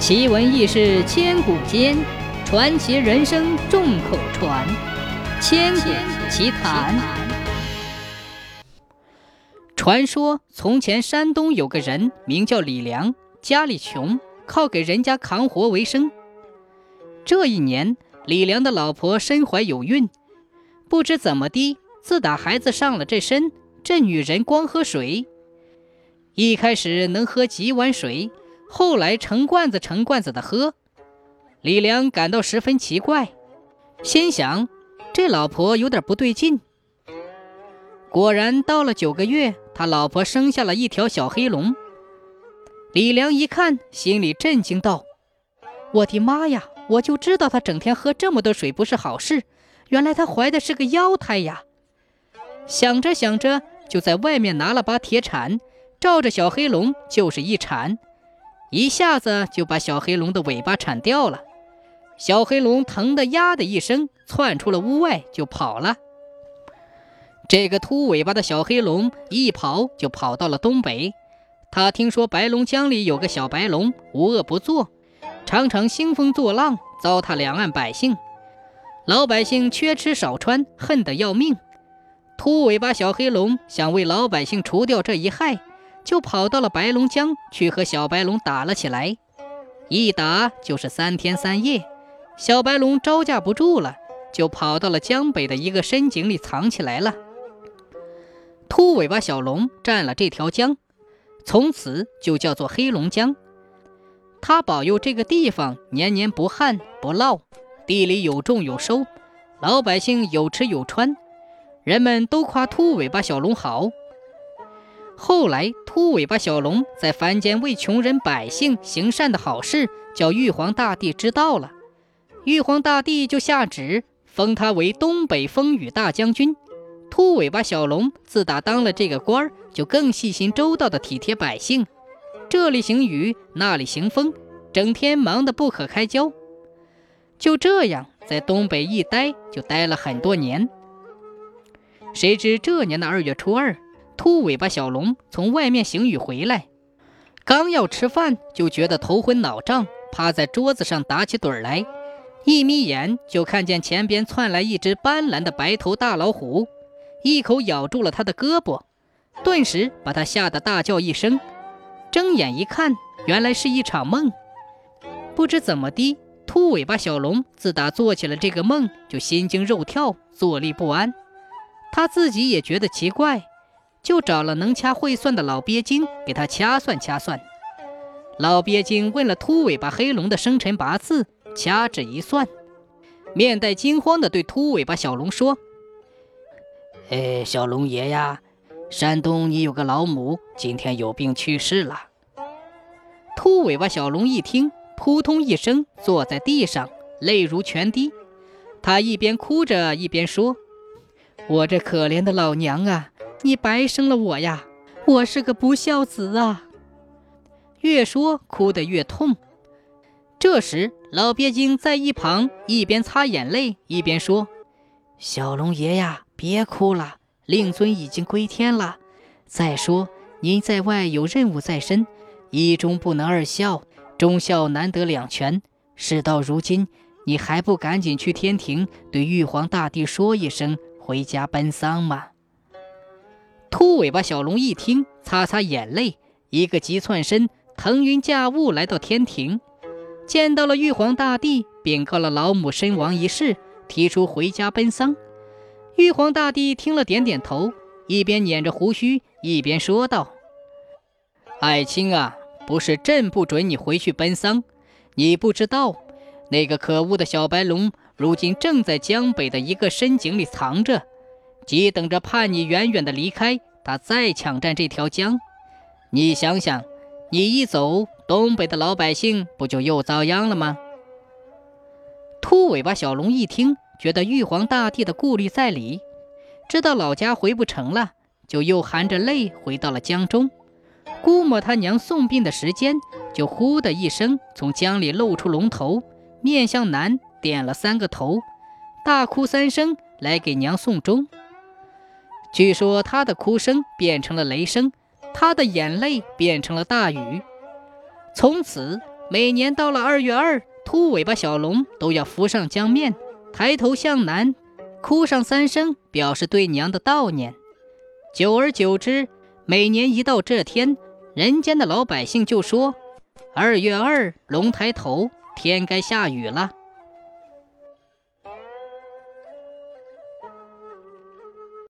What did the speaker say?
奇闻异事千古间，传奇人生众口传。千古奇谈。传说从前山东有个人名叫李良，家里穷，靠给人家扛活为生。这一年，李良的老婆身怀有孕，不知怎么的，自打孩子上了这身，这女人光喝水。一开始能喝几碗水，后来成罐子成罐子的喝。李良感到十分奇怪，心想这老婆有点不对劲。果然到了九个月，他老婆生下了一条小黑龙。李良一看，心里震惊道：“我的妈呀！我就知道她整天喝这么多水不是好事，原来她怀的是个妖胎呀！”想着想着，就在外面拿了把铁铲。照着小黑龙就是一铲，一下子就把小黑龙的尾巴铲掉了。小黑龙疼得呀的一声，窜出了屋外就跑了。这个秃尾巴的小黑龙一跑就跑到了东北。他听说白龙江里有个小白龙，无恶不作，常常兴风作浪，糟蹋两岸百姓。老百姓缺吃少穿，恨得要命。秃尾巴小黑龙想为老百姓除掉这一害。就跑到了白龙江去和小白龙打了起来，一打就是三天三夜。小白龙招架不住了，就跑到了江北的一个深井里藏起来了。秃尾巴小龙占了这条江，从此就叫做黑龙江。他保佑这个地方年年不旱不涝，地里有种有收，老百姓有吃有穿，人们都夸秃尾巴小龙好。后来，秃尾巴小龙在凡间为穷人百姓行善的好事，叫玉皇大帝知道了。玉皇大帝就下旨封他为东北风雨大将军。秃尾巴小龙自打当了这个官儿，就更细心周到的体贴百姓，这里行雨，那里行风，整天忙得不可开交。就这样，在东北一待就待了很多年。谁知这年的二月初二。秃尾巴小龙从外面行雨回来，刚要吃饭，就觉得头昏脑胀，趴在桌子上打起盹来。一眯眼，就看见前边窜来一只斑斓的白头大老虎，一口咬住了他的胳膊，顿时把他吓得大叫一声。睁眼一看，原来是一场梦。不知怎么的，秃尾巴小龙自打做起了这个梦，就心惊肉跳，坐立不安。他自己也觉得奇怪。就找了能掐会算的老鳖精，给他掐算掐算。老鳖精问了秃尾巴黑龙的生辰八字，掐指一算，面带惊慌地对秃尾巴小龙说：“哎，小龙爷呀，山东你有个老母，今天有病去世了。”秃尾巴小龙一听，扑通一声坐在地上，泪如泉滴。他一边哭着一边说：“我这可怜的老娘啊！”你白生了我呀！我是个不孝子啊！越说哭得越痛。这时，老鳖精在一旁一边擦眼泪一边说：“小龙爷呀，别哭了，令尊已经归天了。再说您在外有任务在身，一忠不能二孝，忠孝难得两全。事到如今，你还不赶紧去天庭对玉皇大帝说一声，回家奔丧吗？”秃尾巴小龙一听，擦擦眼泪，一个急窜身，腾云驾雾来到天庭，见到了玉皇大帝，禀告了老母身亡一事，提出回家奔丧。玉皇大帝听了，点点头，一边捻着胡须，一边说道：“爱卿啊，不是朕不准你回去奔丧，你不知道，那个可恶的小白龙，如今正在江北的一个深井里藏着。”急等着盼你远远的离开，他再抢占这条江。你想想，你一走，东北的老百姓不就又遭殃了吗？秃尾巴小龙一听，觉得玉皇大帝的顾虑在理，知道老家回不成了，就又含着泪回到了江中。估摸他娘送殡的时间，就呼的一声从江里露出龙头，面向南点了三个头，大哭三声来给娘送终。据说他的哭声变成了雷声，他的眼泪变成了大雨。从此，每年到了二月二，秃尾巴小龙都要浮上江面，抬头向南，哭上三声，表示对娘的悼念。久而久之，每年一到这天，人间的老百姓就说：“二月二，龙抬头，天该下雨了。”